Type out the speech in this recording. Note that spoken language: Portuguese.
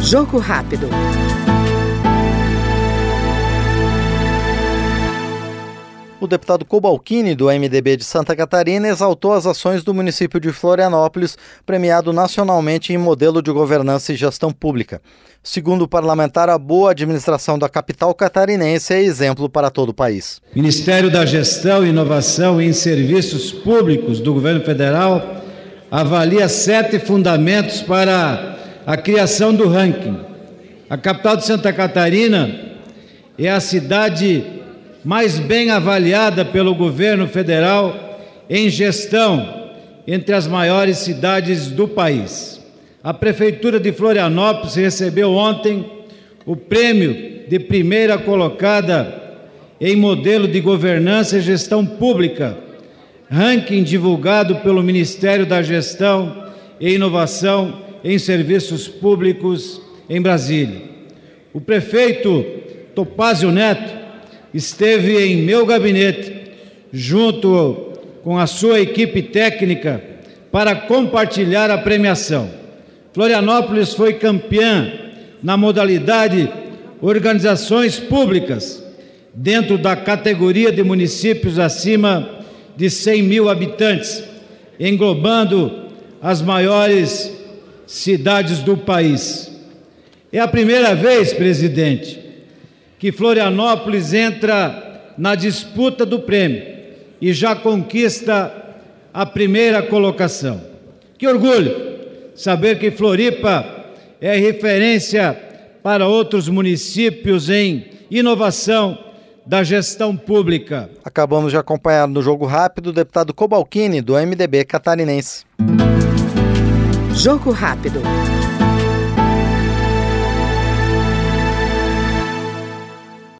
Jogo rápido. O deputado Cobalcini, do MDB de Santa Catarina, exaltou as ações do município de Florianópolis, premiado nacionalmente em modelo de governança e gestão pública. Segundo o parlamentar, a boa administração da capital catarinense é exemplo para todo o país. Ministério da Gestão, Inovação e Serviços Públicos do Governo Federal avalia sete fundamentos para a criação do ranking. A capital de Santa Catarina é a cidade mais bem avaliada pelo governo federal em gestão entre as maiores cidades do país. A Prefeitura de Florianópolis recebeu ontem o prêmio de primeira colocada em modelo de governança e gestão pública, ranking divulgado pelo Ministério da Gestão e Inovação em Serviços Públicos em Brasília. O prefeito Topázio Neto esteve em meu gabinete, junto com a sua equipe técnica, para compartilhar a premiação. Florianópolis foi campeã na modalidade Organizações Públicas, dentro da categoria de municípios acima de 100 mil habitantes, englobando as maiores cidades do país. É a primeira vez, presidente, que Florianópolis entra na disputa do prêmio e já conquista a primeira colocação. Que orgulho saber que Floripa é referência para outros municípios em inovação da gestão pública. Acabamos de acompanhar no Jogo Rápido o deputado Cobalcini, do MDB catarinense. Jogo Rápido.